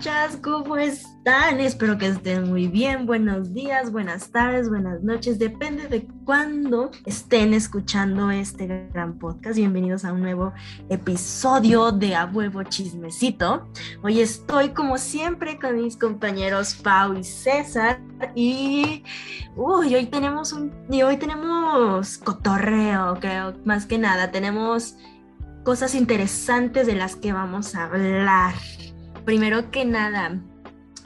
Escuchas, ¿cómo están? Espero que estén muy bien. Buenos días, buenas tardes, buenas noches. Depende de cuándo estén escuchando este gran podcast. Bienvenidos a un nuevo episodio de A Huevo Chismecito. Hoy estoy, como siempre, con mis compañeros Pau y César. Y uy, hoy tenemos un. Y hoy tenemos cotorreo, creo, más que nada. Tenemos cosas interesantes de las que vamos a hablar. Primero que nada,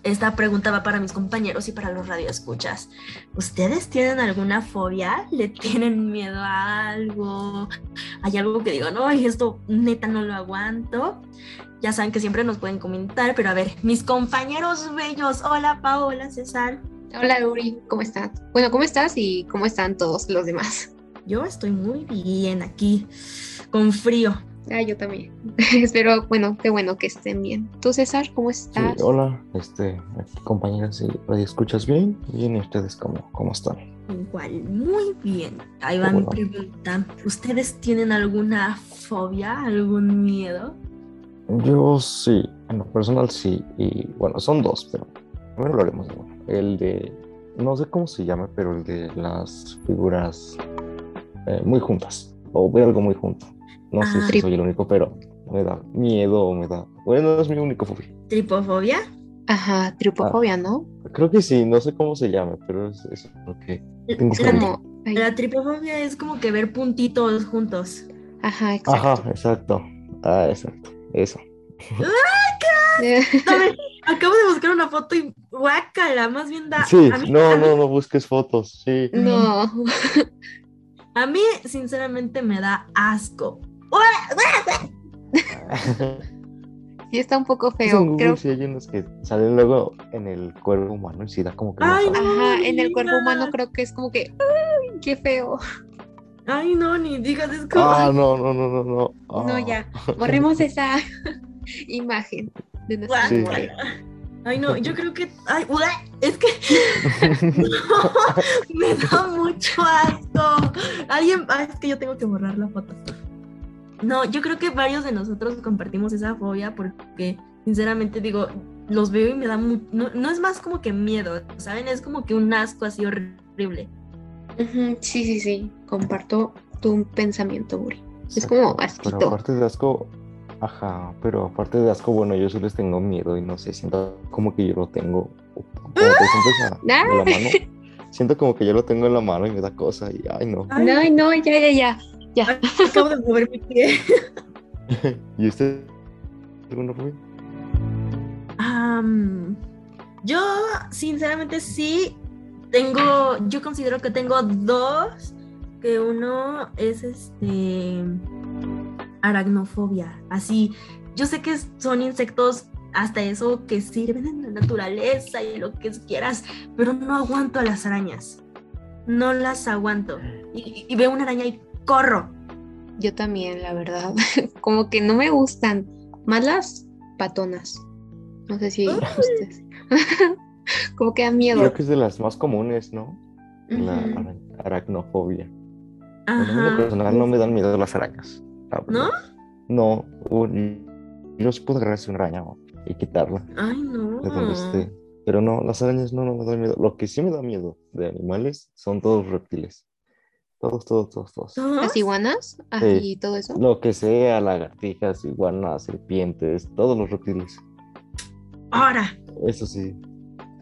esta pregunta va para mis compañeros y para los radioescuchas. ¿Ustedes tienen alguna fobia? ¿Le tienen miedo a algo? ¿Hay algo que digo, no, esto neta no lo aguanto? Ya saben que siempre nos pueden comentar, pero a ver, mis compañeros bellos. Hola, Paola, César. Hola, Uri, ¿cómo estás? Bueno, ¿cómo estás y cómo están todos los demás? Yo estoy muy bien aquí, con frío. Ah, yo también. Espero, bueno, qué bueno que estén bien. ¿Tú, César, cómo estás? Sí, hola, este, compañeras y escuchas bien. Bien, ¿y ustedes cómo, cómo están? Igual, muy bien. Ahí va mi pregunta. ¿Ustedes tienen alguna fobia, algún miedo? Yo sí, en lo personal sí. Y bueno, son dos, pero primero hablaremos de uno. El de, no sé cómo se llama, pero el de las figuras eh, muy juntas. O veo algo muy junto. No sé si soy el único, pero me da miedo o me da. Bueno, es mi único fobia. ¿Tripofobia? Ajá, tripofobia, ¿no? Creo que sí, no sé cómo se llama, pero es eso lo que tengo La tripofobia es como que ver puntitos juntos. Ajá, exacto. Ajá, exacto. Ah, exacto. Eso. Acabo de buscar una foto y guácala, más bien da. Sí, no, no, no busques fotos, sí. No. A mí, sinceramente, me da asco. Sí, está un poco feo. Creo... Sí, hay unos que salen luego en el cuerpo humano y sí da como que. Ay, Ajá, en el cuerpo humano creo que es como que. ¡Ay, qué feo! Ay, no, ni digas es como. Ah, no, no, no, no, no. No, ya. Borremos esa imagen de nuestra sí. Ay, no, yo creo que. Ay, es que. me da mucho asco. Alguien. Ay, es que yo tengo que borrar la foto. No, yo creo que varios de nosotros compartimos esa fobia porque, sinceramente, digo, los veo y me da. Mu no, no, es más como que miedo, ¿saben? Es como que un asco así horrible. Sí, sí, sí. Comparto tu pensamiento, Uri. Es como asquito. Pero aparte de asco, Ajá, pero aparte de asco, bueno, yo sí les tengo miedo y no sé, siento como que yo lo tengo como en la mano. Siento como que yo lo tengo en la mano y me da cosa y ay no. Ay, no, ya, ya, ya. Ya. Acabo de mover mi pie. ¿Y usted? ¿Alguna fobia? Um, yo, sinceramente, sí tengo, yo considero que tengo dos, que uno es este aracnofobia. Así, yo sé que son insectos hasta eso que sirven en la naturaleza y lo que quieras, pero no aguanto a las arañas. No las aguanto. Y, veo una araña y corro. Yo también, la verdad. Como que no me gustan. Más las patonas. No sé si ustedes. Como que da miedo. Creo que es de las más comunes, ¿no? La aracnofobia. A mí personal no me dan miedo las arañas. ¿No? No, yo sí puedo agarrarse una araña y quitarla. Ay, no. Pero no, las arañas no, no me dan miedo. Lo que sí me da miedo de animales son todos reptiles. Todos, todos, todos, todos. ¿Las iguanas? y todo eso. Lo que sea, lagartijas, iguanas, serpientes, todos los reptiles. Ahora. Eso sí.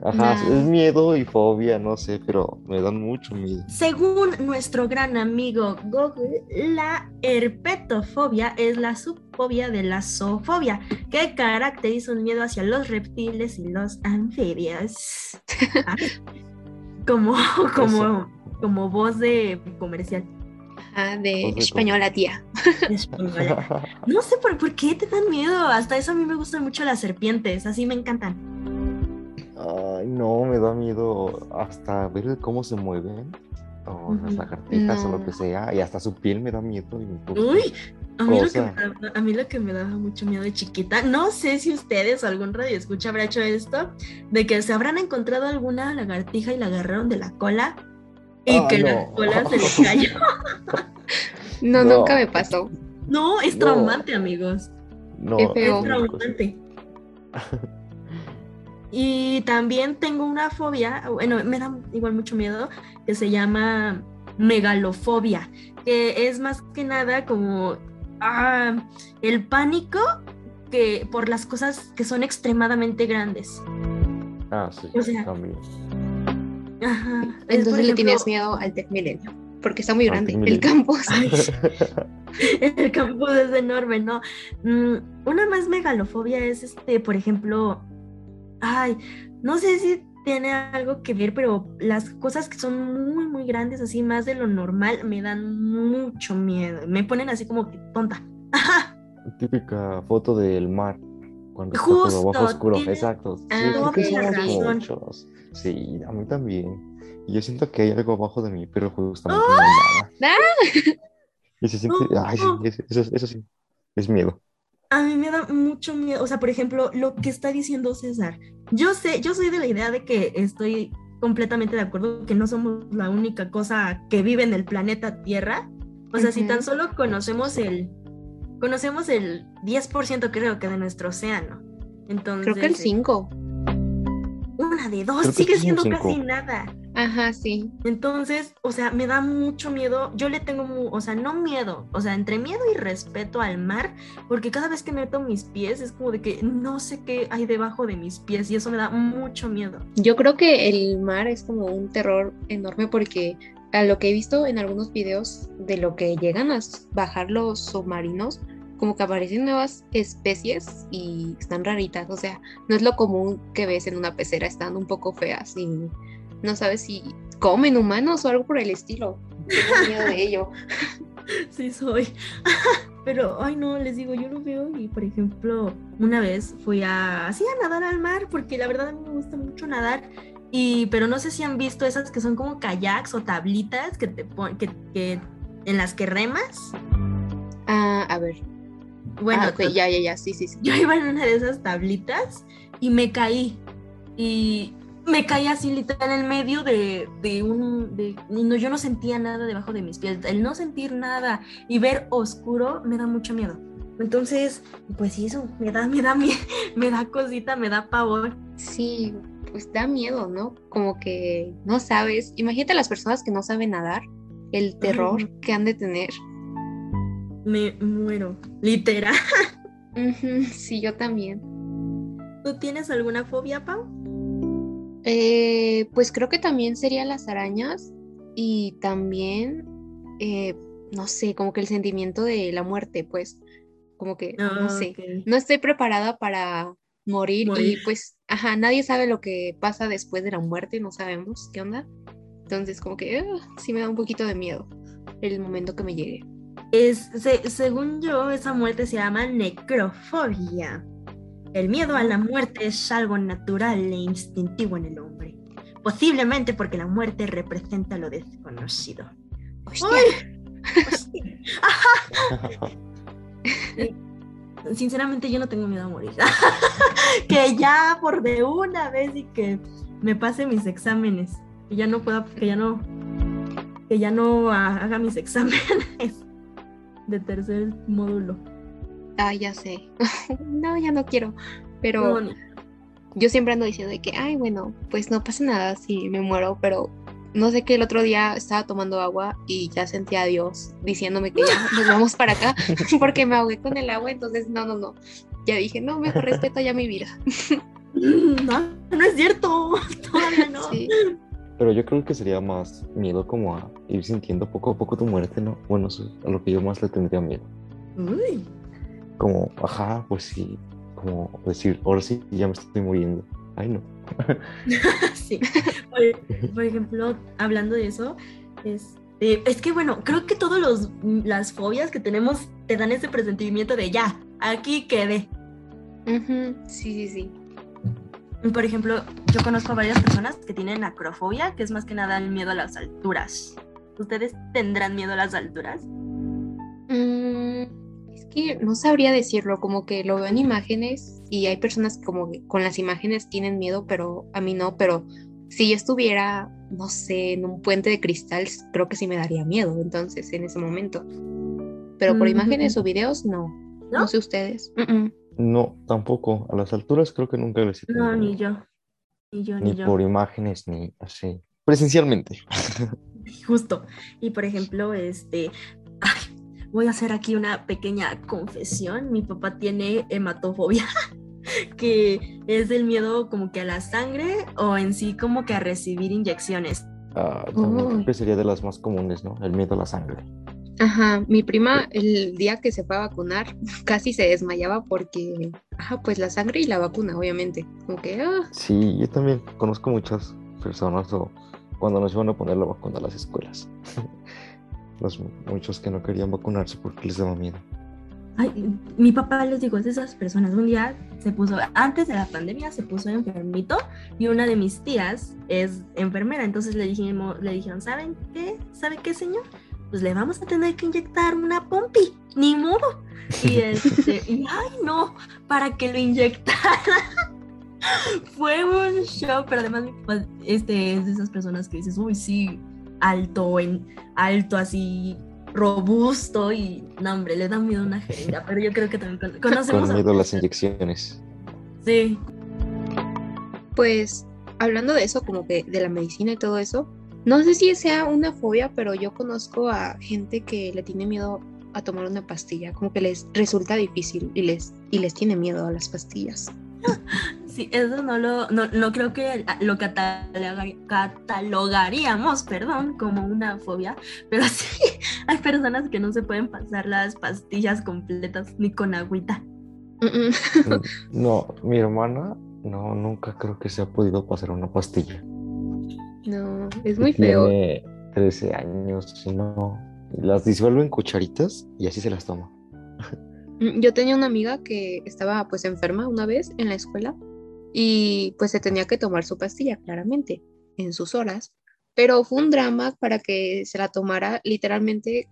Ajá, es miedo y fobia, no sé, pero me dan mucho miedo. Según nuestro gran amigo Google, la herpetofobia es la subfobia de la zoofobia, que caracteriza un miedo hacia los reptiles y los anfibios. como, como, como voz de comercial. Ah, de española, tía. No sé por, por qué te dan miedo. Hasta eso a mí me gustan mucho las serpientes, así me encantan. Ay, no, me da miedo hasta ver cómo se mueven. O las lagartijas o lo que sea. Y hasta su piel me da miedo. Uy, a mí, lo que me daba, a mí, lo que me daba, mucho miedo de chiquita, no sé si ustedes o algún radio escucha habrá hecho esto, de que se habrán encontrado alguna lagartija y la agarraron de la cola y que la cola se les cayó. no, nunca me pasó. No, es traumante, amigos. No, Qué feo. Es traumante. Y también tengo una fobia, bueno, me da igual mucho miedo, que se llama megalofobia, que es más que nada como ah, el pánico que por las cosas que son extremadamente grandes. Ah, sí, O sea, también. Ajá. Entonces le tienes ejemplo, miedo al Tech Milenio, porque está muy grande el campus. Ay, el campus es enorme, ¿no? Mm, una más megalofobia es, este, por ejemplo, ay, no sé si tiene algo que ver, pero las cosas que son muy, muy grandes, así más de lo normal, me dan mucho miedo. Me ponen así como que tonta. Ajá, Típica foto del mar. Cuando está Justo, todo bajo oscuro. tienes Exacto. Sí, que muchos. Sí, a mí también. Y yo siento que hay algo abajo de mí, pero justamente no hay nada. Y se siente. Ay, sí, eso, eso- eso sí. Es miedo. A mí me da mucho miedo, o sea, por ejemplo, lo que está diciendo César. Yo sé, yo soy de la idea de que estoy completamente de acuerdo que no somos la única cosa que vive en el planeta Tierra. O sea, si tan solo conocemos el conocemos el 10% creo que de nuestro océano. Entonces, Creo que el eh, 5. Una de dos Creo sigue siendo cinco. casi nada. Ajá, sí. Entonces, o sea, me da mucho miedo. Yo le tengo, o sea, no miedo, o sea, entre miedo y respeto al mar, porque cada vez que meto mis pies es como de que no sé qué hay debajo de mis pies y eso me da mucho miedo. Yo creo que el mar es como un terror enorme porque a lo que he visto en algunos videos de lo que llegan a bajar los submarinos, como que aparecen nuevas especies y están raritas. O sea, no es lo común que ves en una pecera, están un poco feas y no sabes si comen humanos o algo por el estilo. Tengo miedo de ello. Sí soy. Pero, ay no, les digo, yo lo veo y, por ejemplo, una vez fui a, así a nadar al mar, porque la verdad a mí me gusta mucho nadar. Y, pero no sé si han visto esas que son como kayaks o tablitas que te pon- que, que en las que remas. Ah, a ver. Bueno, Ah, ya, ya, ya, sí, sí, sí. yo iba en una de esas tablitas y me caí. Y me caí así literal en el medio de, de un... De, no, yo no sentía nada debajo de mis pies. El no sentir nada y ver oscuro me da mucho miedo. Entonces, pues sí, eso me da, me da, mie- me da cosita, me da pavor. Sí, pues da miedo, ¿no? Como que no sabes. Imagínate a las personas que no saben nadar, el terror Ujú. que han de tener. Me muero, literal. Sí, yo también. ¿Tú tienes alguna fobia, Pau? Eh, pues creo que también serían las arañas y también, eh, no sé, como que el sentimiento de la muerte, pues, como que, no sé, Ah, Ok. no estoy preparada para morir, Morir. y pues, ajá, nadie sabe lo que pasa después de la muerte, no sabemos qué onda. Entonces, como que sí me da un poquito de miedo el momento que me llegue. Es, se- según yo, esa muerte se llama necrofobia. El miedo a la muerte es algo natural e instintivo en el hombre. Posiblemente porque la muerte representa lo desconocido. Sinceramente yo no tengo miedo a morir. que ya por de una vez y que me pase mis exámenes. Que ya no pueda, que ya no, que ya no ha- haga mis exámenes de tercer módulo. ah, ya sé. no, ya no quiero. Pero No, yo siempre ando diciendo de que, ay, bueno, pues no pasa nada si me muero, pero no sé que el otro día estaba tomando agua y ya sentía a Dios diciéndome que ya nos vamos para acá porque me ahogué con el agua, entonces no, no, no. Ya dije, no, mejor respeta ya mi vida. no, no es cierto. Todavía no. Sí. Pero yo creo que sería más miedo como a ir sintiendo poco a poco tu muerte, ¿no? Bueno, eso es a lo que yo más le tendría miedo. Uy. Como, ajá, pues sí, como decir, ahora sí ya me estoy muriendo. Ay, no. Sí. Por, por ejemplo, hablando de eso, este, es que bueno, creo que todas los, las fobias que tenemos te dan ese presentimiento de ya, aquí quedé. Sí, sí, sí. Por ejemplo, yo conozco a varias personas que tienen acrofobia, que es más que nada el miedo a las alturas. ¿Ustedes tendrán miedo a las alturas? Mm, es que no sabría decirlo, como que lo veo en imágenes y hay personas que como que con las imágenes tienen miedo, pero a mí no, pero si yo estuviera, no sé, en un puente de cristal, creo que sí me daría miedo entonces en ese momento. Pero por Mm. imágenes o videos, no. ¿No? No sé ustedes. Mm, mm. No, tampoco. A las alturas creo que nunca les he No, ni yo. Ni yo, ni, Ni yo. por imágenes, ni así. Presencialmente. Justo. Y por ejemplo, este, ay, voy a hacer aquí una pequeña confesión. Mi papá tiene hematofobia, que es el miedo como que a la sangre o en sí como que a recibir inyecciones. Ah, también creo que sería de las más comunes, ¿no? El miedo a la sangre. Ajá, mi prima el día que se fue a vacunar casi se desmayaba porque, ajá, pues la sangre y la vacuna, obviamente. Como que, ah, Sí, yo también conozco muchas personas o cuando nos iban a poner la vacuna a las escuelas. Los muchos que no querían vacunarse porque les daba miedo. Ay, mi papá les digo, es de esas personas. Un día se puso, antes de la pandemia, se puso enfermito y una de mis tías es enfermera. Entonces le dijimos, le dijeron, ¿saben qué? ¿Sabe qué, señor? Pues le vamos a tener que inyectar una pompi, ni modo. Y, este, y, ay, no, para que lo inyectara. Fue un show, pero además mi papá este, es de esas personas que dices, uy, sí, alto, en, alto así, robusto y, no, hombre, le da miedo una jeringa, pero yo creo que también con- conocemos Con miedo a las inyecciones. Sí, pues hablando de eso, como que de la medicina y todo eso, no sé si sea una fobia, pero yo conozco a gente que le tiene miedo a tomar una pastilla, como que les resulta difícil y les, y les tiene miedo a las pastillas. sí, eso no lo, no, no creo que lo cataloga- catalogaríamos, perdón, como una fobia, pero sí, hay personas que no se pueden pasar las pastillas completas ni con agüita. Mm. No, mi hermana, no, nunca creo que se ha podido pasar una pastilla. No, es muy feo. Tiene 13 años y no. Las disuelve en cucharitas y así se las toma. Mm, Yo tenía una amiga que estaba pues enferma una vez en la escuela y pues se tenía que tomar su pastilla, claramente, en sus horas, pero fue un drama para que se la tomara literalmente,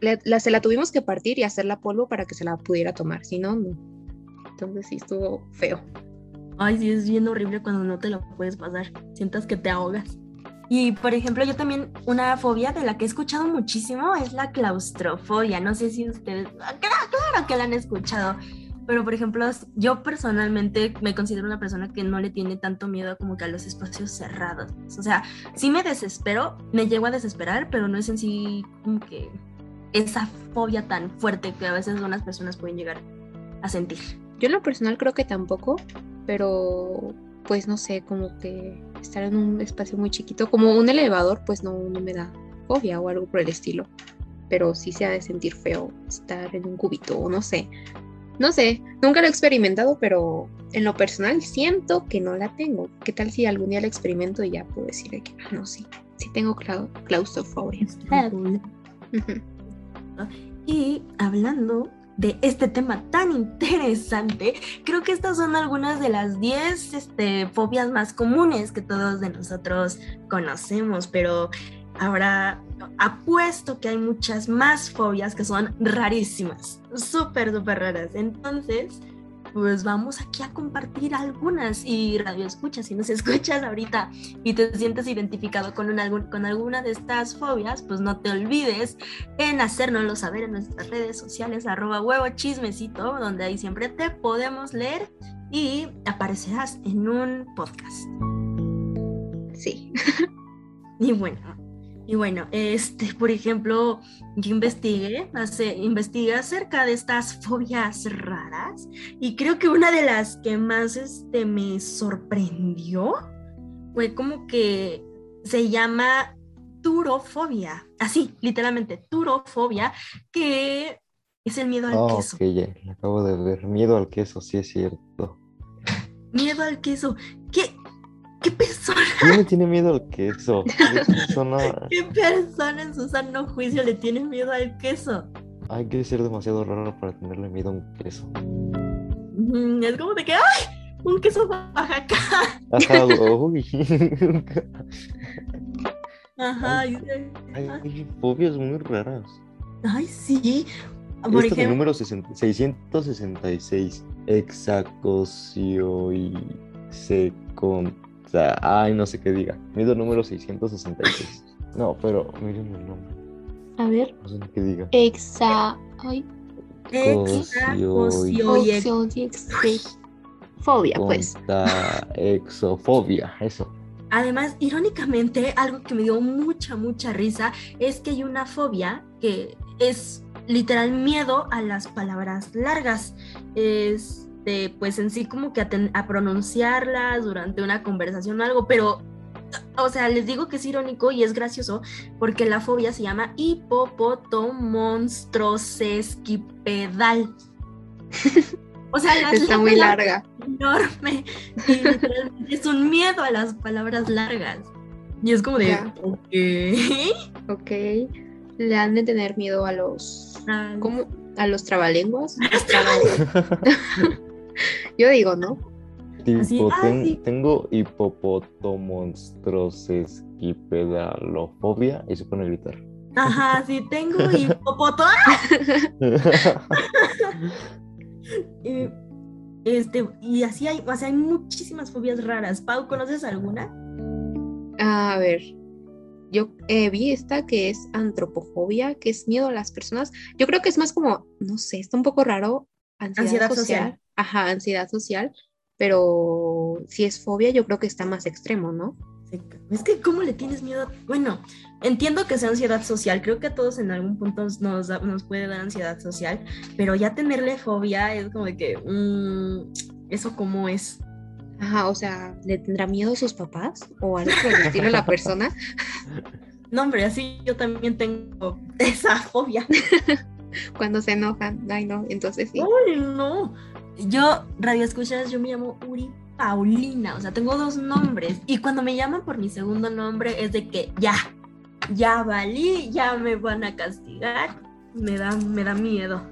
le- la, se la tuvimos que partir y hacerla polvo para que se la pudiera tomar, si no, no. Entonces sí estuvo feo. Ay, sí, es bien horrible cuando no te lo puedes pasar. Sientas que te ahogas. Y, por ejemplo, yo también, una fobia de la que he escuchado muchísimo es la claustrofobia. No sé si ustedes, ah, claro, claro que la han escuchado. Pero, por ejemplo, yo personalmente me considero una persona que no le tiene tanto miedo como que a los espacios cerrados. O sea, sí me desespero, me llego a desesperar, pero no es en sí como que esa fobia tan fuerte que a veces unas personas pueden llegar a sentir. Yo en lo personal creo que tampoco, pero pues no sé, como que estar en un espacio muy chiquito, como un elevador, pues no, no me da fobia o algo por el estilo. Pero sí se ha de sentir feo estar en un cubito o no sé. No sé, nunca lo he experimentado, pero en lo personal siento que no la tengo. ¿Qué tal si algún día lo experimento y ya puedo decir de que, ah, no, sí, sí tengo clau- claustrofobia. Y hablando de este tema tan interesante, creo que estas son algunas de las 10 este, fobias más comunes que todos de nosotros conocemos, pero ahora apuesto que hay muchas más fobias que son rarísimas, súper, súper raras. Entonces, pues vamos aquí a compartir algunas y radio escuchas, si nos escuchas ahorita y te sientes identificado con, una, con alguna de estas fobias, pues no te olvides en hacérnoslo saber en nuestras redes sociales, arroba huevo chismecito, donde ahí siempre te podemos leer y aparecerás en un podcast. Sí. Y bueno, y bueno, este, por ejemplo, yo investigué, hace, investigué acerca de estas fobias raras y creo que una de las que más este, me sorprendió fue como que se llama turofobia, así, literalmente, turofobia, que es el miedo al Ah, queso. ok, ya, acabo de ver. Miedo al queso, sí es cierto. Miedo al queso. ¿Qué, qué persona, ¿Quién le tiene miedo al queso? ¿Qué persona? qué persona en su sano juicio le tiene miedo al queso? Hay que ser demasiado raro para tenerle miedo a un queso. Mm, Es como de que, ¡ay! Un queso Oaxaca. Ajá, uy. Ajá. de- Hay fobias muy raras. Ay, sí. Por número 60 666. Exacosio y se contra. Ay, no sé qué diga. Miedo número 666. No, pero miren el nombre. A ver. No sé ni qué diga. Exa. Ay. Fobia, pues. Exofobia, eso. Además, irónicamente, algo que me dio mucha, mucha risa es que hay una fobia que es literal miedo a las palabras largas. Este, pues en sí como que a, pronunciarlas durante una conversación o algo, pero o sea, les digo que es irónico y es gracioso porque la fobia se llama hipopotomonstrosesquipedal. O sea, está muy larga. Enorme. es un miedo a las palabras largas. Y es como de, ok. Ok. Le han de tener miedo a los. ¿Cómo? A los trabalenguas. Yo digo, ¿no? Tipo, tengo hipopotomonstrosesquipedalofobia y se pone a gritar. Ajá, sí, tengo hipopoto. y, este, y así hay, o sea, hay muchísimas fobias raras. Pau, ¿conoces alguna? A ver, yo eh, vi esta que es antropofobia, que es miedo a las personas. Yo creo que es más como, no sé, está un poco raro. Ansiedad, social. Ajá, ansiedad social. Pero si es fobia, yo creo que está más extremo, ¿no? Es que, ¿cómo le tienes miedo? Bueno, entiendo que sea ansiedad social, creo que a todos en algún punto nos, nos puede dar ansiedad social, pero ya tenerle fobia es como que, mm, ¿eso cómo es? Ajá, o sea, ¿le tendrá miedo a sus papás o algo por el estilo la persona? No, hombre, así yo también tengo esa fobia. Cuando se enojan, ay no, entonces sí. Ay, no. Yo, radio escuchas, yo me llamo Uri Paulina, o sea, tengo dos nombres. Y cuando me llaman por mi segundo nombre es de que ya, ya valí, ya me van a castigar. Me da, me da miedo.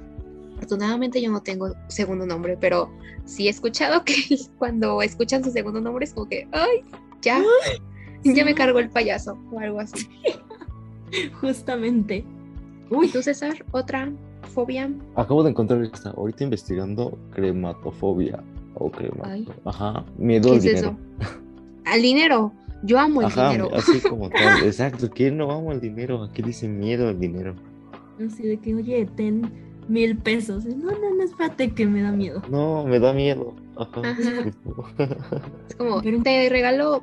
Afortunadamente yo no tengo segundo nombre, pero sí he escuchado que cuando escuchan su segundo nombre es como que, ay, ya, ya me cargo el payaso o algo así. Justamente. Uy, tú César, otra fobia. Acabo de encontrar esta, ahorita investigando crematofobia. Ok, Ajá, miedo al dinero. Al dinero. Yo amo el dinero. Así como tal, exacto. ¿Quién no amo el dinero? Aquí dice miedo al dinero. Así de que, oye, ten mil pesos. No, no, no, espérate que me da miedo. No, me da miedo. Ajá. Es como, te regalo,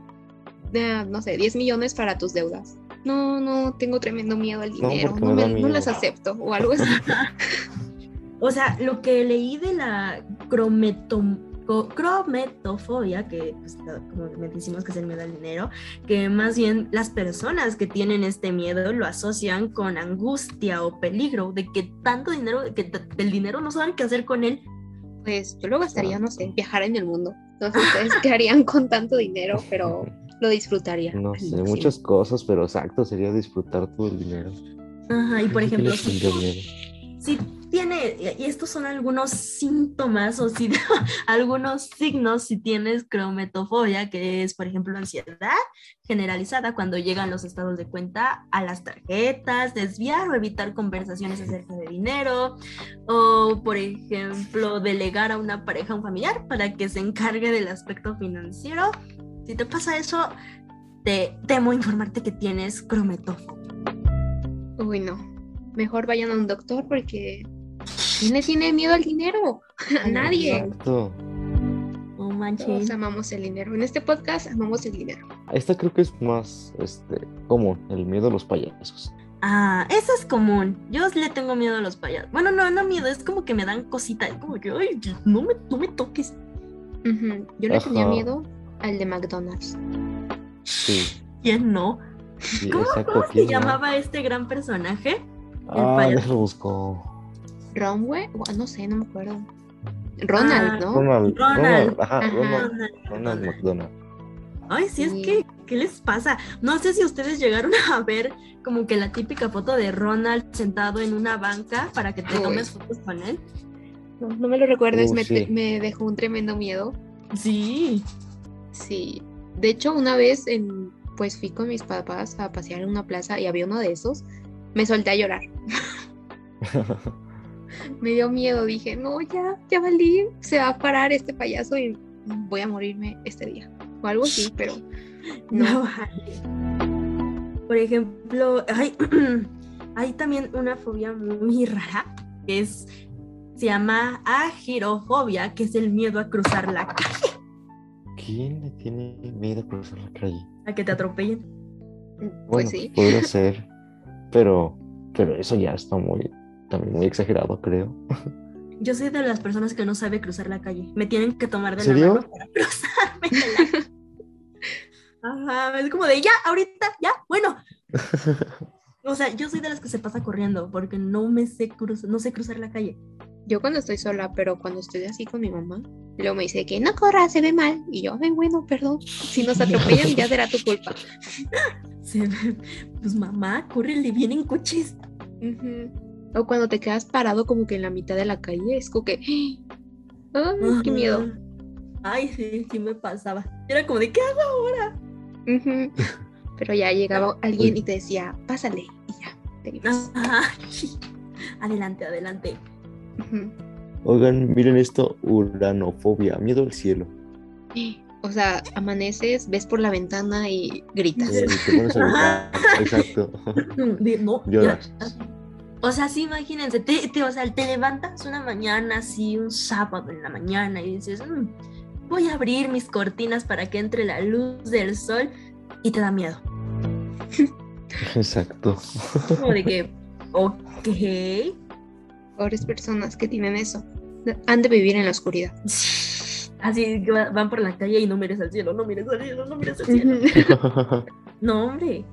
no sé, 10 millones para tus deudas. No, no, tengo tremendo miedo al dinero. No, no las acepto o algo así. o sea, lo que leí de la crometom crometofobia, que pues, como decimos que es el miedo al dinero, que más bien las personas que tienen este miedo lo asocian con angustia o peligro, de que tanto dinero, que del dinero no saben qué hacer con él. Pues yo lo gastaría, no sé, viajar en el mundo. Entonces, ¿ustedes qué harían con tanto dinero? Pero lo disfrutaría. No sé, muchas cosas, pero exacto, sería disfrutar todo el dinero. Ajá, y por ejemplo, si tiene, y estos son algunos síntomas o si, algunos signos si tienes crometofobia, que es, por ejemplo, ansiedad generalizada cuando llegan los estados de cuenta a las tarjetas, desviar o evitar conversaciones acerca de dinero, o, por ejemplo, delegar a una pareja o un familiar para que se encargue del aspecto financiero. Si te pasa eso, te temo informarte que tienes crometofobia. Uy, no. Mejor vayan a un doctor porque ¿Quién le tiene miedo al dinero? A nadie. Exacto. Oh, manches. amamos el dinero. En este podcast amamos el dinero. Esta creo que es más este, común, el miedo a los payasos. Ah, eso es común. Yo le tengo miedo a los payasos. Bueno, no, no miedo, es como que me dan cositas. Es como que, ay, no me, no me toques. Yo le tenía miedo al de McDonald's. Sí. ¿Quién no? ¿Cómo, se llamaba este gran personaje? Ah, payaso. buscó. Romwe, no sé, no me acuerdo. Ronald, ah, ¿no? Ronald, Ronald, ajá, Ronald, Ronald McDonald. Ay, sí, es que, ¿qué les pasa? No sé si ustedes llegaron a ver como que la típica foto de Ronald sentado en una banca para que te tomes fotos con él. No, me lo recuerdes, me, me, dejó un tremendo miedo. Sí. Sí. De hecho, una vez en, pues fui con mis papás a pasear en una plaza y había uno de esos. Me solté a llorar. me dio miedo, dije, no, ya, ya valí, se va a parar este payaso y voy a morirme este día. O algo así, pero no. Por ejemplo, hay, hay también una fobia muy rara, que es se llama agirofobia, que es el miedo a cruzar la calle, ¿Quién le tiene miedo a cruzar la calle? a que te atropellen. Bueno, Pues sí. podría ser, pero, pero eso ya está muy, también muy exagerado, creo. Yo soy de las personas que no sabe cruzar la calle. Me tienen que tomar de ¿Serio? la mano para cruzarme. Ajá, es como de ya, ahorita, ya, bueno. O sea, yo soy de las que se pasa corriendo porque no me sé cruzar, no sé cruzar la calle. Yo cuando estoy sola, pero cuando estoy así con mi mamá, luego me dice que no corra, se ve mal. Y yo, ay, bueno, perdón. Si nos atropellan, ya será tu culpa. Se ve- pues mamá, córrele, vienen coches. O cuando te quedas parado como que en la mitad de la calle, es como que, ay, qué miedo. Ay, sí, sí me pasaba. Era como de, ¿qué hago ahora? Pero ya llegaba alguien y te decía, pásale. Y ya, te ibas. Adelante, adelante. Oigan, miren esto, uranofobia, miedo al cielo. O sea, amaneces, ves por la ventana y gritas. Eh, te pones a gritar, Exacto. No. Lloras. O sea, sí, imagínense, te, te- o sea, te levantas una mañana, así, un sábado en la mañana, y dices, "Mm, voy a abrir mis cortinas para que entre la luz del sol, y te da miedo. Exacto. Como de que, ok. Pobres personas que tienen eso. Han de vivir en la oscuridad. Así que va- van por la calle y no mires al cielo, no mires al cielo, no mires al cielo. No, hombre.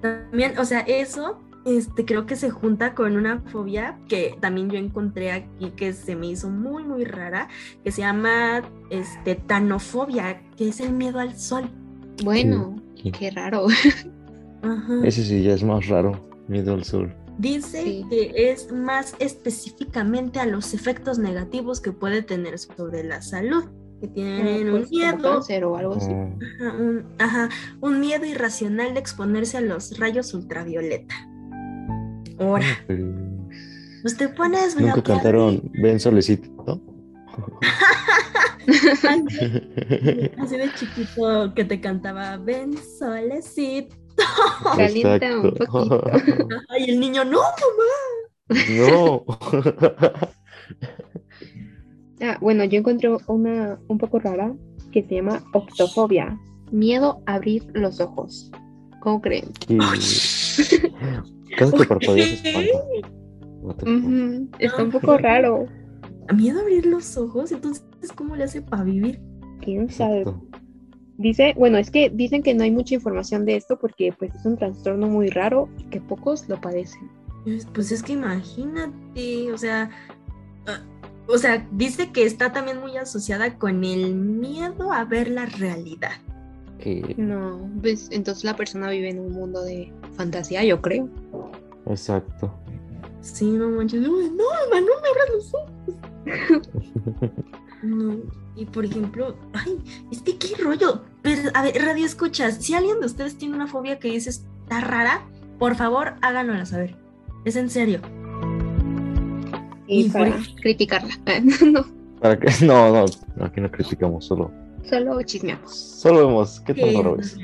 También, o sea, eso este, creo que se junta con una fobia que también yo encontré aquí que se me hizo muy, muy rara, que se llama este, tanofobia, que es el miedo al sol. Bueno, Sí. qué raro. Ajá. Ese sí ya es más raro, miedo al sol. Dice Sí. que es más específicamente a los efectos negativos que puede tener sobre la salud, que tienen un Pues, miedo o algo así. Ajá, un, ajá, un miedo irracional de exponerse a los rayos ultravioleta. Ahora, pues te pones Nunca bloqueado cantaron Ven Solecito. y- Así de chiquito que te cantaba Ven solecito. Calienta un poquito. Ay, el niño, no, mamá. no. Ah, bueno, yo encontré una un poco rara que se llama octofobia. Miedo a abrir los ojos. ¿Cómo creen? Y- Cada que se espanta. Fuck? Ujú, Está un poco raro. A miedo a abrir los ojos, entonces, ¿cómo le hace para vivir? ¿Quién sabe? Exacto. Dice, bueno, es que dicen que no hay mucha información de esto porque pues es un trastorno muy raro y que pocos lo padecen. Pues, pues es que imagínate, o sea, ah, o sea, dice que está también muy asociada con el miedo a ver la realidad. Que- No, pues entonces la persona vive en un mundo de fantasía, yo creo. Exacto. Sí, no manches, no, mamá, no me abras los ojos. No, y por ejemplo, ay, es que qué rollo. Pero, a ver, radio escuchas, si alguien de ustedes tiene una fobia que dice está rara, por favor háganosla saber. Es en serio. Y Y para por- criticarla. no, Para que no, no, aquí no criticamos, solo, solo chismeamos. solo vemos qué tan raro es.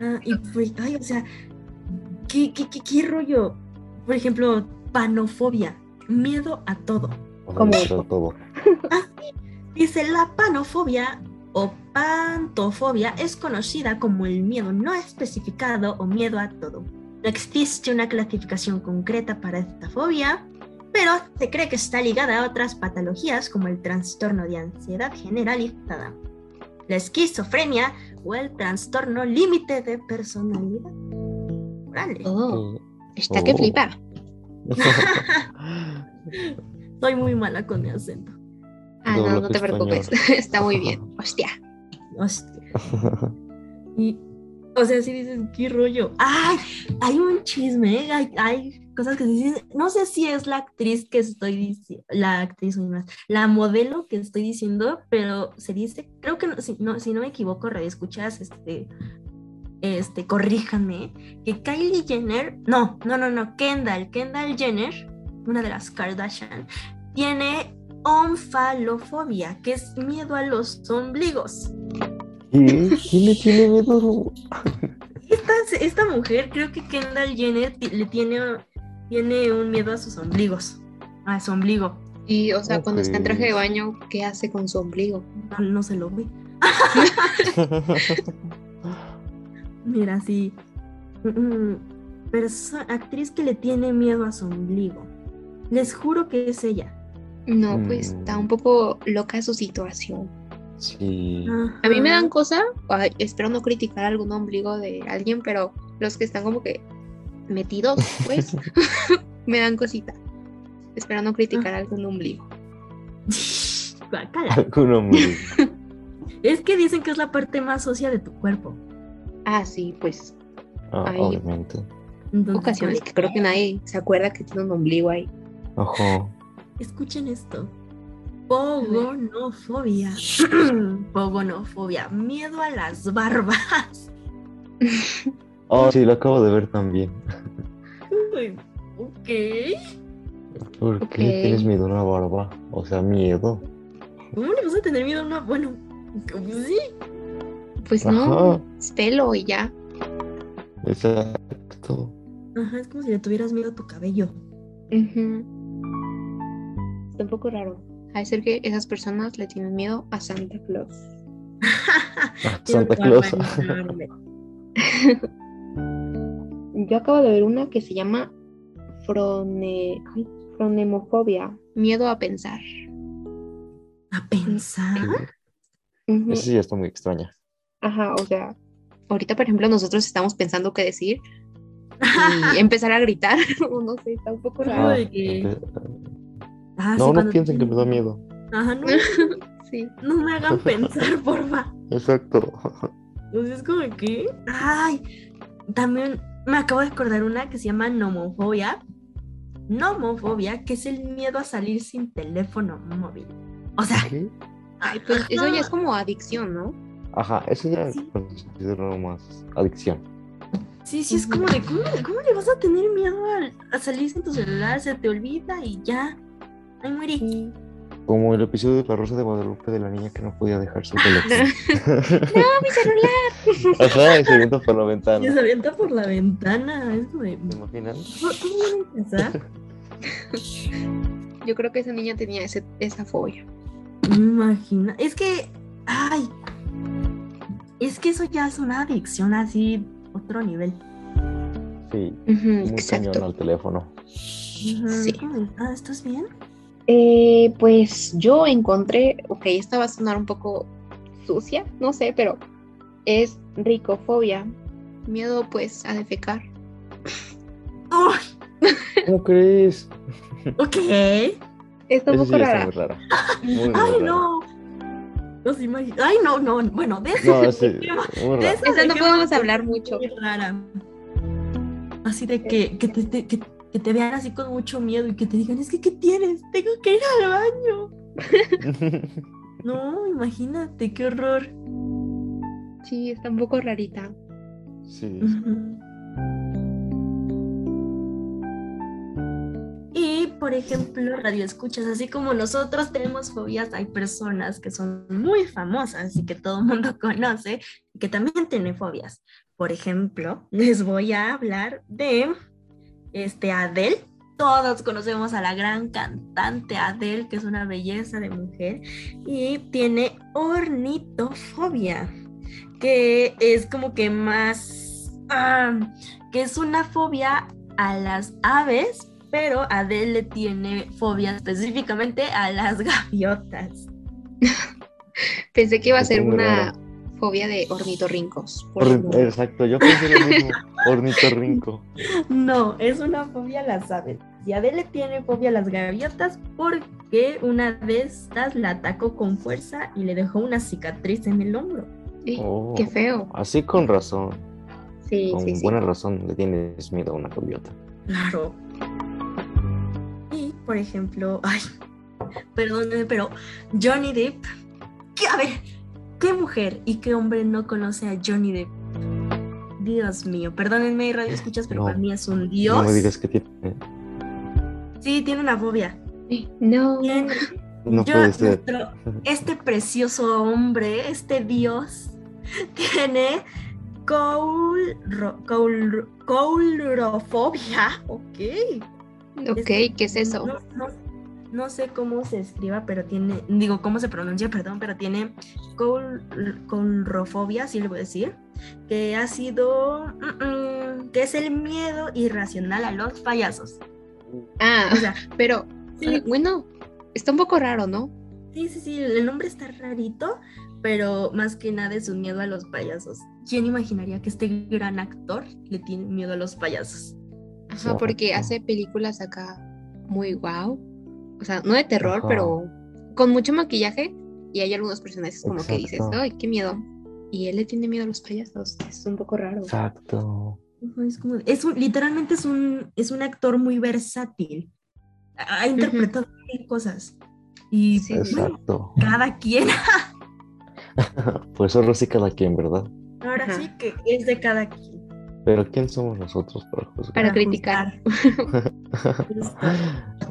Ah, y pues, ay, o sea, ¿qué, qué, qué, qué rollo? Por ejemplo, panofobia, miedo a todo. Como- todo. Dice, la panofobia o pantofobia es conocida como el miedo no especificado o miedo a todo. No existe una clasificación concreta para esta fobia, pero se cree que está ligada a otras patologías como el trastorno de ansiedad generalizada, la esquizofrenia o el trastorno límite de personalidad. Oh, Eh, está que Oh. flipa. Soy muy mala con mi acento. Ah, no, no te preocupes. está muy bien. Hostia. Hostia. Y, o sea, si dices, ¿qué rollo? ¡Ay! Hay un chisme, ¿eh? hay, hay cosas que se dicen. No sé si es la actriz que estoy diciendo, la actriz, no, la modelo que estoy diciendo, pero se dice, creo que no, si no, si no me equivoco, escuchas, este, este, corríjanme, que Kylie Jenner, no, no, no, no, Kendall, Kendall Jenner, una de las Kardashian, tiene onfalofobia, que es miedo a los ombligos. ¿Qué? ¿Quién le tiene miedo? Esta, esta mujer, creo que Kendall Jenner le tiene, tiene un miedo a sus ombligos. a su ombligo. Y, o sea, cuando está en traje de baño, ¿qué hace con su ombligo? No, no se lo ve. Mira, sí. Mm, perso- actriz que le tiene miedo a su ombligo. Les juro que es ella. No, pues Mm. está un poco loca su situación. sí. A mí me dan cosa, ay, espero no criticar algún ombligo de alguien, pero los que están como que metidos, pues, me dan cosita. Espero no criticar algún ombligo. Alguno muy. Es que dicen que es la parte más socia de tu cuerpo. Ah, sí, pues, Ah, obviamente. Ocasiones que creo que nadie se acuerda que tiene un ombligo ahí. Ojo. Escuchen esto. Pogonofobia. Pogonofobia. Miedo a las barbas. Oh, sí, lo acabo de ver también. Uy, ok. ¿Por qué tienes miedo a una barba? O sea, miedo. ¿Cómo le vas a tener miedo a una? Bueno, sí. Pues Ajá. no, es pelo y ya. Exacto. Ajá, es como si le tuvieras miedo a tu cabello. Ujú. Está un poco raro. De ser que esas personas le tienen miedo a Santa Claus. Ah, Santa Claus. Yo acabo de ver una que se llama frone... ay, fronemofobia, miedo a pensar. A pensar. Ujú. Esa sí ya está muy extraña. Ajá, o sea, ahorita por ejemplo nosotros estamos pensando qué decir y empezar a gritar, no sé, está un poco raro. Ay, que- Ah, sí, no, no piensen que me da miedo. Ajá, no, Sí. no me hagan pensar, porfa. Exacto. Entonces, como que. Ay, también me acabo de acordar una que se llama nomofobia. Nomofobia, que es el miedo a salir sin teléfono móvil. O sea, ¿Qué? Ay, pues eso ya es como adicción, ¿no? Ajá, eso ya Sí. considero más adicción. Sí, sí, es como de, ¿cómo, cómo le vas a tener miedo a, a salir sin tu celular? Se te olvida y ya. Ay, muere. Como el episodio de La Rosa de Guadalupe de la niña que no podía dejar su teléfono. Mi celular. Ajá, y se avienta por la Y ventana. se avienta por la ventana. Es como de, ¿Se imaginan? ¿cómo? Yo creo que esa niña tenía ese, esa fobia. Me imagino. Es que, ay, es que eso ya es una adicción así, otro nivel. Sí, Ujú, muy cañón exacto. al teléfono. Sí. de, Ah, ¿estás bien? Eh, pues yo encontré, ok, esta va a sonar un poco sucia, no sé, pero es ricofobia. Miedo pues a defecar. Oh, ¿Cómo crees? ok. Está un Eso poco rara. muy rara. Muy, muy Ay, rara. no. No se imagina. Ay, no, no. Bueno, de eso. No, sí, de eso no podemos hablar mucho. Muy rara. Así de que, que, te, te- que, que te vean así con mucho miedo y que te digan, es que, ¿qué tienes? Tengo que ir al baño. No, imagínate, qué horror. Sí, está un poco rarita. Sí. Y, por ejemplo, radio escuchas, así como nosotros tenemos fobias, hay personas que son muy famosas y que todo el mundo conoce y que también tienen fobias. Por ejemplo, les voy a hablar de este Adele. Todos conocemos a la gran cantante Adele, que es una belleza de mujer y tiene ornitofobia, que es como que más, ah, que es una fobia a las aves, pero Adele le tiene fobia específicamente a las gaviotas. Pensé que iba a ser una. Fobia de ornitorrincos. por. Exacto, yo pensé lo mismo. Ornitorrinco. No, es una fobia a las aves. Y Adele tiene fobia a las gaviotas porque una de estas la atacó con fuerza y le dejó una cicatriz en el hombro. Oh, Qué feo. Así con razón. Sí, Con sí, sí. buena razón le tienes miedo a una gaviota. Claro. Y, por ejemplo, ay, perdónenme, pero Johnny Depp, ¿qué- a ver, ¿qué mujer y qué hombre no conoce a Johnny Depp? Dios mío, perdónenme, radio escuchas, pero No, para mí es un dios. No me digas que tiene. Sí, tiene una fobia. No. Tiene- No Yo- puede ser. nuestro- este precioso hombre, este dios, tiene coulro- coul- coulrofobia. Ok. Ok, ¿qué es eso? No, no, no sé cómo se escriba, pero tiene, digo, cómo se pronuncia, perdón, pero tiene col, colrofobia, si le voy a decir, que ha sido, mm, mm, que es el miedo irracional a los payasos. Ah, o sea, pero, Sí. bueno, está un poco raro, ¿no? Sí, sí, sí, el nombre está rarito, pero más que nada es un miedo a los payasos. ¿Quién imaginaría que este gran actor le tiene miedo a los payasos? Ajá, porque hace películas acá muy guau. O sea, no de terror, Ajá. pero con mucho maquillaje. Y hay algunos personajes como que dices, Exacto. ay, qué miedo. Y él le tiene miedo a los payasos. Es un poco raro. Exacto. Es como, es un- literalmente es un, es un actor muy versátil. Ha interpretado mil cosas. Y Sí. bueno, Exacto. cada quien. Pues ahora sí cada quien, ¿verdad? Ahora Ajá. sí que es de cada quien. Pero ¿quién somos nosotros para juzgar? Para criticar.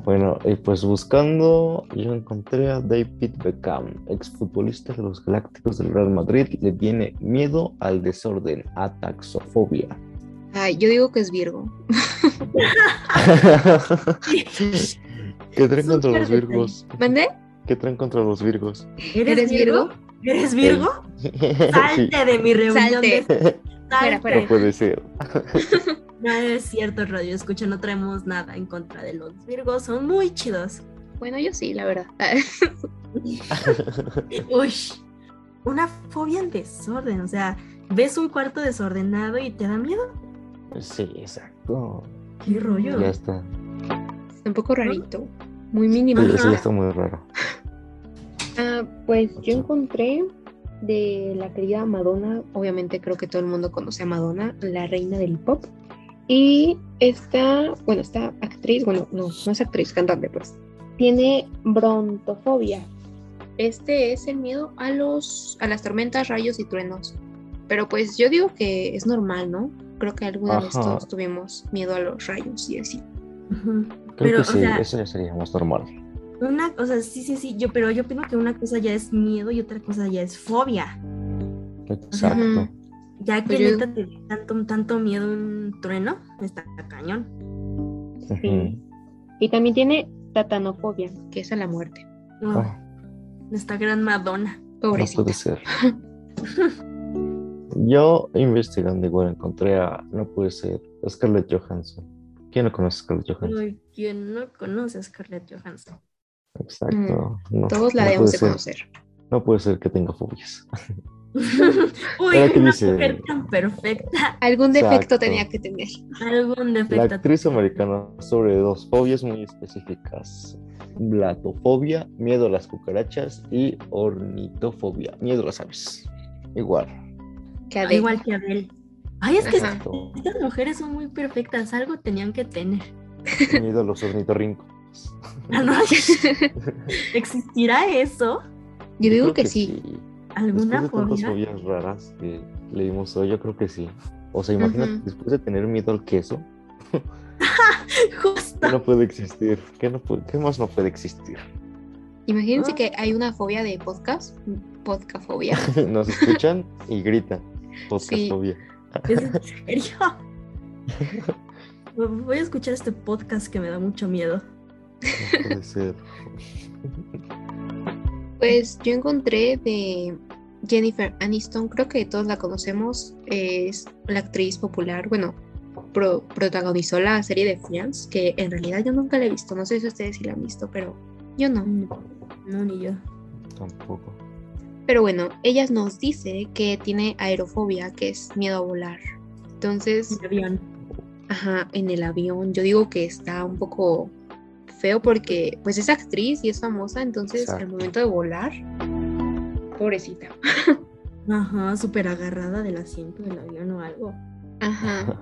Bueno, y pues buscando, yo encontré a David Beckham, exfutbolista de los Galácticos del Real Madrid, le tiene miedo al desorden, a taxofobia. Ay, yo digo que es Virgo. ¿Qué traen contra los virgos? ¿Mandé? ¿Qué traen contra los virgos? ¿Eres Virgo? ¿Eres Virgo? Sí. Salte de mi reunión. Salte. de- Fuera, fuera. No puede ser. No es cierto, Radio Escucha, no traemos nada en contra de los Virgos, son muy chidos. Bueno, yo sí, la verdad. Uy, una fobia al desorden, o sea, ves un cuarto desordenado y te da miedo. Sí, exacto. ¿Qué rollo? Ya está. Está un poco rarito. Muy Sí, mínimo. sí, está muy raro. Ah, pues yo encontré de la querida Madonna, obviamente creo que todo el mundo conoce a Madonna, la reina del pop. Y esta, bueno, esta actriz, bueno, no, no es actriz, cantante, pues, tiene brontofobia. Este es el miedo a los, a las tormentas, rayos y truenos. Pero pues yo digo que es normal, ¿no? Creo que alguna vez Ajá. todos tuvimos miedo a los rayos y así. Creo Pero, que o sí, sea- eso ya sería más normal. Una, o sea, sí, sí, sí, yo, pero yo pienso que una cosa ya es miedo y otra cosa ya es fobia. Exacto. Ya que Pues yo- neta te tanto, tanto miedo un trueno, está cañón. Ujú. Y también tiene tatanofobia, que es a la muerte. Oh, Ah, Esta gran Madonna. no Pobrecita. puede ser. Yo investigando igual encontré a, no puede ser, Scarlett Johansson. ¿Quién no conoce a Scarlett Johansson? ¿Quién no conoce a Scarlett Johansson? Exacto. No, Todos la no debemos de ser- conocer. No puede ser que tenga fobias. Uy, Pero ¿qué una dice? mujer tan perfecta. Algún defecto Exacto. tenía que tener. Algún La defecto. actriz americana sobre dos fobias muy específicas. Blatofobia, miedo a las cucarachas y ornitofobia, miedo a las aves. Igual. Que. Igual que Adele. Ay, es que. Exacto. estas mujeres son muy perfectas. Algo tenían que tener. Miedo a los ornitorrincos. Ah, no, ¿Existirá eso? Yo digo creo que sí. ¿Alguna Después de tantas fobia? fobias raras que leímos hoy, yo creo que sí. O sea, imagínate, después de tener miedo al queso, Justo. ¿qué no puede existir? ¿Qué, no puede- qué más no puede existir? Imagínense Ah. que hay una fobia de podcast. Podcafobia. Nos escuchan y gritan. Sí. Podcastfobia. ¿Es en serio? Voy a escuchar este podcast que me da mucho miedo. No puede ser. Pues yo encontré de Jennifer Aniston, creo que todos la conocemos, es la actriz popular, bueno, pro- protagonizó la serie de Friends, que en realidad yo nunca la he visto, no sé si ustedes sí la han visto, pero yo no. No, no, ni yo. Tampoco. Pero bueno, ella nos dice que tiene aerofobia, que es miedo a volar. Entonces, Mi avión. ajá, en el avión, yo digo que está un poco feo porque pues es actriz y es famosa, entonces al momento de volar, pobrecita. Ajá, súper agarrada del asiento del avión o algo. Ajá.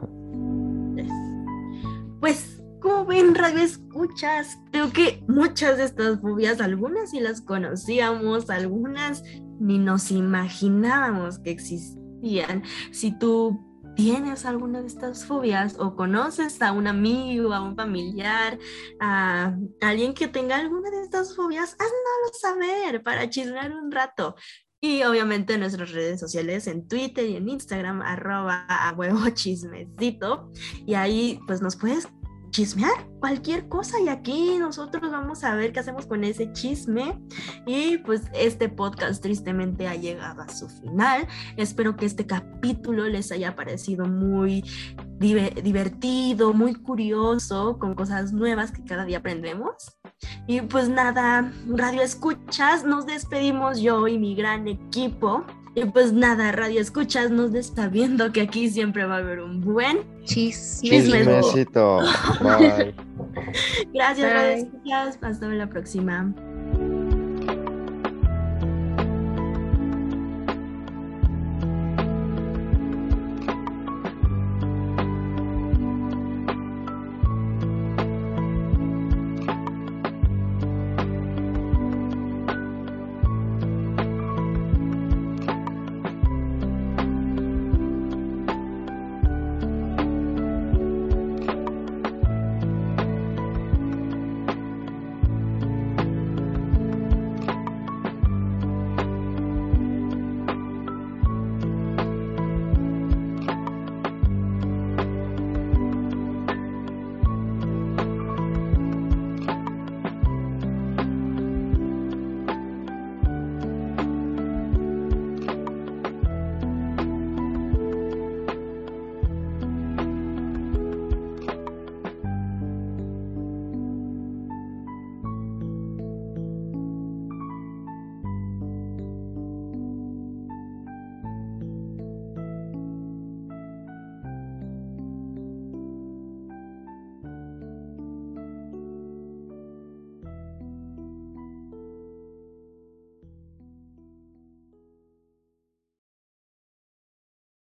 Pues, como ven, radio escuchas, creo que muchas de estas fobias, algunas sí las conocíamos, algunas ni nos imaginábamos que existían. Si tú tienes alguna de estas fobias o conoces a un amigo, a un familiar, a alguien que tenga alguna de estas fobias, háznoslo saber para chismear un rato. Y obviamente en nuestras redes sociales, en Twitter y en Instagram, arroba a huevo chismecito. Y ahí pues nos puedes chismear cualquier cosa y aquí nosotros vamos a ver qué hacemos con ese chisme y pues este podcast tristemente ha llegado a su final. Espero que este capítulo les haya parecido muy divertido, muy curioso, con cosas nuevas que cada día aprendemos. Y pues nada, radio escuchas, nos despedimos yo y mi gran equipo. Y pues nada, radio escuchas, nos está viendo que aquí siempre va a haber un buen chismecito. Gracias, radio escuchas. Hasta la próxima.